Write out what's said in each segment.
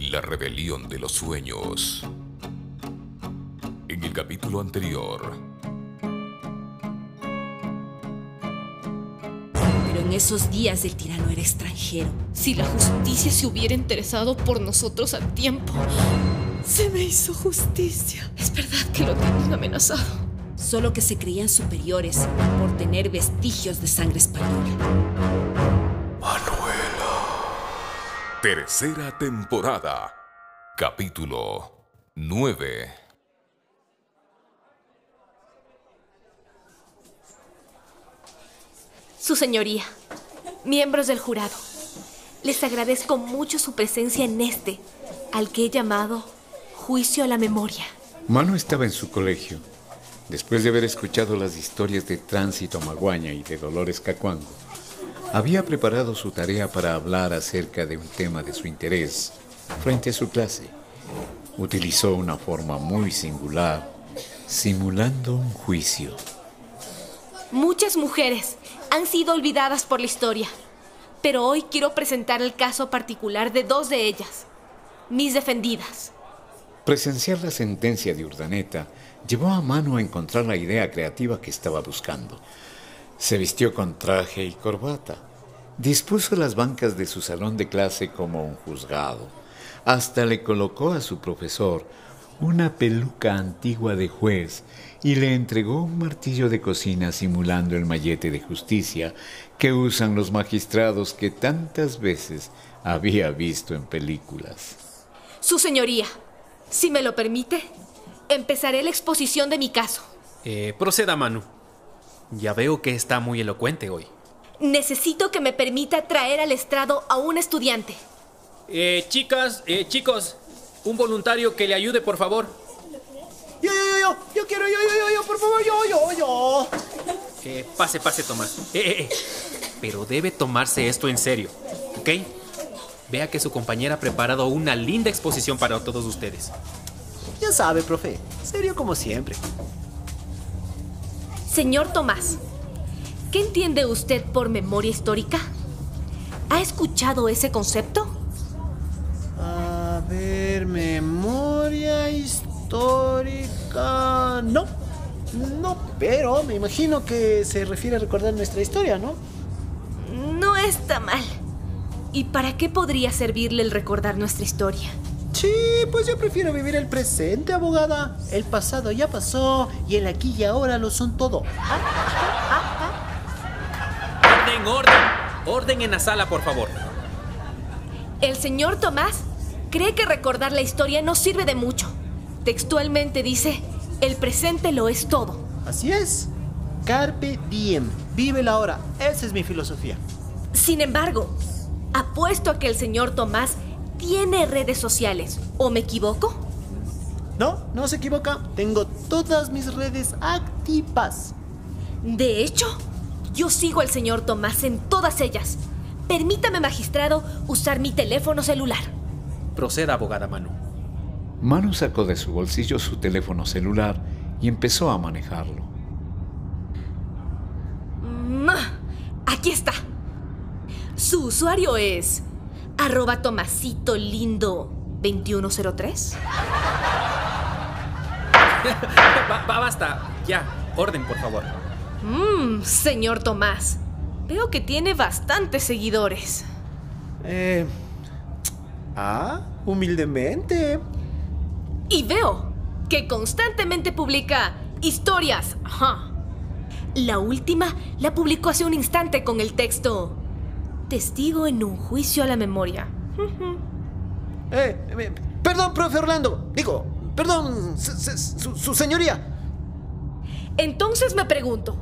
La rebelión de los sueños. En el capítulo anterior. Pero en esos días el tirano era extranjero. Si la justicia se hubiera interesado por nosotros a tiempo, se me hizo justicia. Es verdad que lo tienen amenazado. Solo que se creían superiores por tener vestigios de sangre española. Tercera temporada. Capítulo 9. Su señoría, miembros del jurado, les agradezco mucho su presencia en este, al que he llamado Juicio a la Memoria. Mano estaba en su colegio, después de haber escuchado las historias de Tránsito Maguaña y de Dolores Cacuango. Había preparado su tarea para hablar acerca de un tema de su interés frente a su clase. Utilizó una forma muy singular, simulando un juicio. Muchas mujeres han sido olvidadas por la historia, pero hoy quiero presentar el caso particular de dos de ellas, mis defendidas. Presenciar la sentencia de Urdaneta llevó a Mano a encontrar la idea creativa que estaba buscando. Se vistió con traje y corbata. Dispuso las bancas de su salón de clase como un juzgado. Hasta le colocó a su profesor una peluca antigua de juez y le entregó un martillo de cocina simulando el mallete de justicia que usan los magistrados que tantas veces había visto en películas. Su señoría, si me lo permite, empezaré la exposición de mi caso. Eh, proceda, Manu. Ya veo que está muy elocuente hoy. Necesito que me permita traer al estrado a un estudiante. Eh, chicas, eh, chicos, un voluntario que le ayude, por favor. Yo, yo, yo, yo, yo quiero, yo, yo, yo, yo, por favor, yo, yo, yo. Eh, pase, pase, Tomás. Eh, eh, eh. Pero debe tomarse esto en serio, ¿ok? Vea que su compañera ha preparado una linda exposición para todos ustedes. Ya sabe, profe, serio como siempre. Señor Tomás, ¿qué entiende usted por memoria histórica? ¿Ha escuchado ese concepto? A ver, memoria histórica. No, no, pero me imagino que se refiere a recordar nuestra historia, ¿no? No está mal. ¿Y para qué podría servirle el recordar nuestra historia? Sí, pues yo prefiero vivir el presente, abogada. El pasado ya pasó y el aquí y ahora lo son todo. Orden, orden. Orden en la sala, por favor. El señor Tomás cree que recordar la historia no sirve de mucho. Textualmente dice, el presente lo es todo. Así es. Carpe diem. Vive la hora. Esa es mi filosofía. Sin embargo, apuesto a que el señor Tomás tiene redes sociales. ¿O me equivoco? No, no se equivoca. Tengo todas mis redes activas. De hecho, yo sigo al señor Tomás en todas ellas. Permítame, magistrado, usar mi teléfono celular. Proceda, abogada Manu. Manu sacó de su bolsillo su teléfono celular y empezó a manejarlo. Aquí está. Su usuario es arroba Tomasito Lindo 2103. ba- ba- basta. Ya. Orden, por favor. Mmm, señor Tomás. Veo que tiene bastantes seguidores. Eh. Ah, humildemente. Y veo que constantemente publica historias. Ajá. La última la publicó hace un instante con el texto Testigo en un juicio a la memoria. Eh, eh, perdón, profe Orlando. Digo, perdón, su, su señoría. Entonces me pregunto,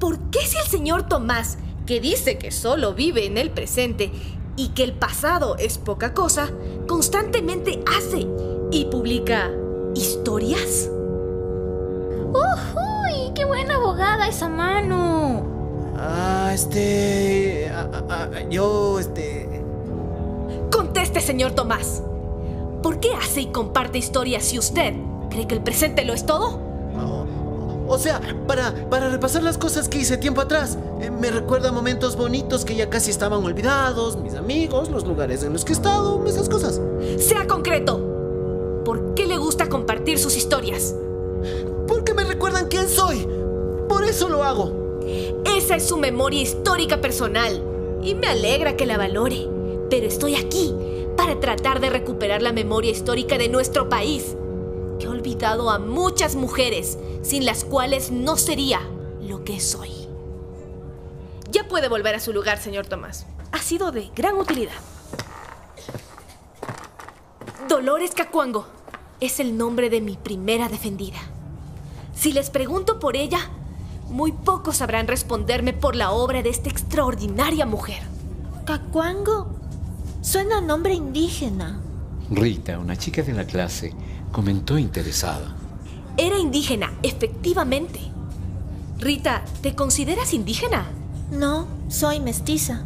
¿por qué si el señor Tomás, que dice que solo vive en el presente y que el pasado es poca cosa, constantemente hace y publica historias. ¡Uy! ¡Qué buena abogada esa mano! Ah, este... ah, yo, este... Conteste, señor Tomás. ¿Por qué hace y comparte historias si usted cree que el presente lo es todo? O sea, para, para repasar las cosas que hice tiempo atrás, eh, me recuerda momentos bonitos que ya casi estaban olvidados, mis amigos, los lugares en los que he estado, esas cosas. Sea concreto. ¿Por qué le gusta compartir sus historias? Porque me recuerdan quién soy. Por eso lo hago. Esa es su memoria histórica personal y me alegra que la valore. Pero estoy aquí para tratar de recuperar la memoria histórica de nuestro país, que ha olvidado a muchas mujeres sin las cuales no sería lo que soy. Ya puede volver a su lugar, señor Tomás. Ha sido de gran utilidad. Dolores Cacuango es el nombre de mi primera defendida. Si les pregunto por ella, muy pocos sabrán responderme por la obra de esta extraordinaria mujer. ¿Cacuango? Suena a nombre indígena. Rita, una chica de la clase, comentó interesada. Era indígena, efectivamente. Rita, ¿te consideras indígena? No, soy mestiza.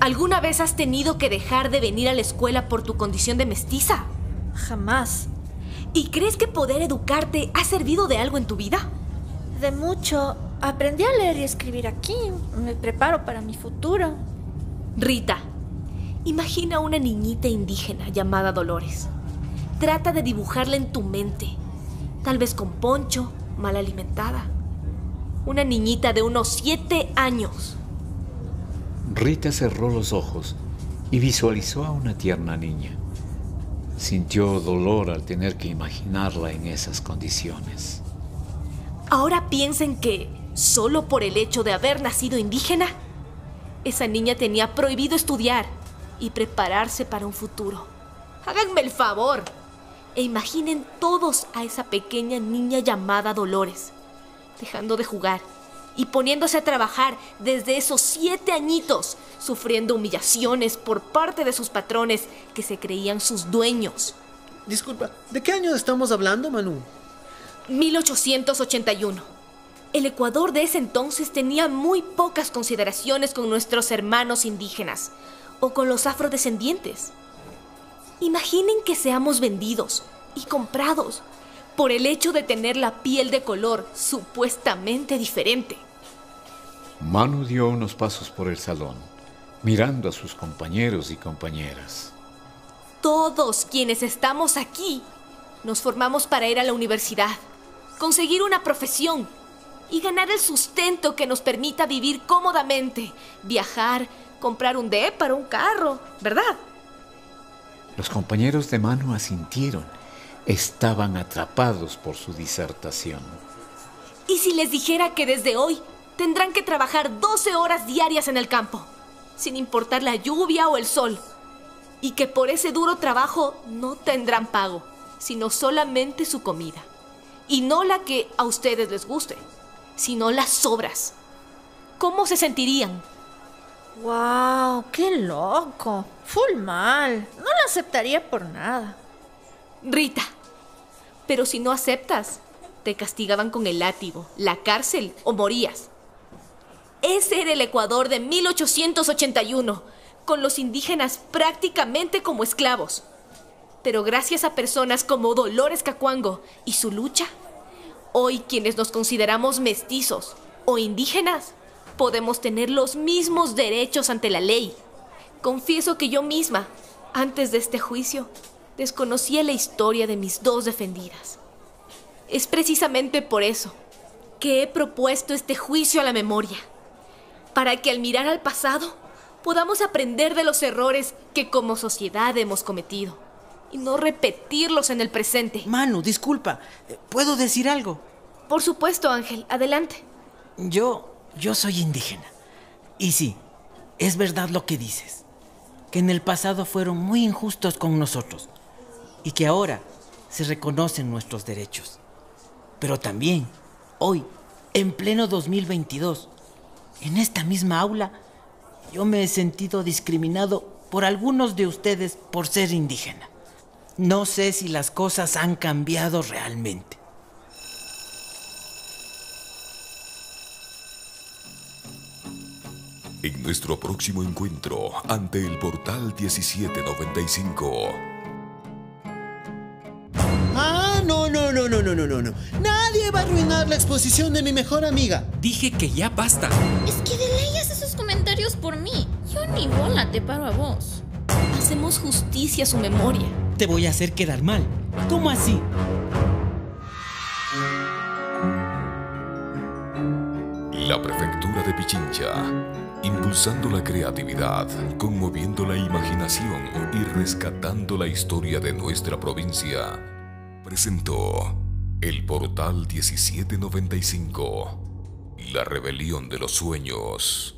¿Alguna vez has tenido que dejar de venir a la escuela por tu condición de mestiza? Jamás. ¿Y crees que poder educarte ha servido de algo en tu vida? De mucho. Aprendí a leer y escribir aquí. Me preparo para mi futuro. Rita, imagina una niñita indígena llamada Dolores. Trata de dibujarla en tu mente. Tal vez con poncho, mal alimentada. Una niñita de unos siete años. Rita cerró los ojos y visualizó a una tierna niña. Sintió dolor al tener que imaginarla en esas condiciones. Ahora piensen que, solo por el hecho de haber nacido indígena, esa niña tenía prohibido estudiar y prepararse para un futuro. Háganme el favor e imaginen todos a esa pequeña niña llamada Dolores, dejando de jugar y poniéndose a trabajar desde esos siete añitos, sufriendo humillaciones por parte de sus patrones que se creían sus dueños. Disculpa, ¿de qué año estamos hablando, Manu? 1881. El Ecuador de ese entonces tenía muy pocas consideraciones con nuestros hermanos indígenas o con los afrodescendientes. Imaginen que seamos vendidos y comprados por el hecho de tener la piel de color supuestamente diferente. Manu dio unos pasos por el salón, mirando a sus compañeros y compañeras. Todos quienes estamos aquí nos formamos para ir a la universidad, conseguir una profesión y ganar el sustento que nos permita vivir cómodamente, viajar, comprar un D para un carro, ¿verdad? Los compañeros de Manu asintieron. Estaban atrapados por su disertación. ¿Y si les dijera que desde hoy tendrán que trabajar 12 horas diarias en el campo, sin importar la lluvia o el sol? Y que por ese duro trabajo no tendrán pago, sino solamente su comida. Y no la que a ustedes les guste, sino las sobras. ¿Cómo se sentirían? ¡Wow! ¡Qué loco! Full mal. No lo aceptaría por nada. Rita, pero si no aceptas, te castigaban con el látigo, la cárcel o morías. Ese era el Ecuador de 1881, con los indígenas prácticamente como esclavos. Pero gracias a personas como Dolores Cacuango y su lucha, hoy quienes nos consideramos mestizos o indígenas, podemos tener los mismos derechos ante la ley. Confieso que yo misma, antes de este juicio, desconocía la historia de mis dos defendidas. Es precisamente por eso que he propuesto este juicio a la memoria, para que al mirar al pasado podamos aprender de los errores que como sociedad hemos cometido y no repetirlos en el presente. Manu, disculpa, ¿puedo decir algo? Por supuesto, Ángel, adelante. Yo, yo soy indígena. Y sí, es verdad lo que dices, que en el pasado fueron muy injustos con nosotros y que ahora se reconocen nuestros derechos. Pero también, hoy, en pleno 2022, en esta misma aula, yo me he sentido discriminado por algunos de ustedes por ser indígena. No sé si las cosas han cambiado realmente. En nuestro próximo encuentro ante el portal 1795. Ah, no, no, no, no, no, no, no, no. Nadie va a arruinar la exposición de mi mejor amiga. Dije que ya basta. Es que de ley hace esos comentarios por mí. Yo ni bola te paro a vos. Hacemos justicia a su memoria. Te voy a hacer quedar mal. ¿Cómo así? La prefectura de Pichincha, impulsando la creatividad, conmoviendo la imaginación y rescatando la historia de nuestra provincia, presentó el portal 1795, la rebelión de los sueños.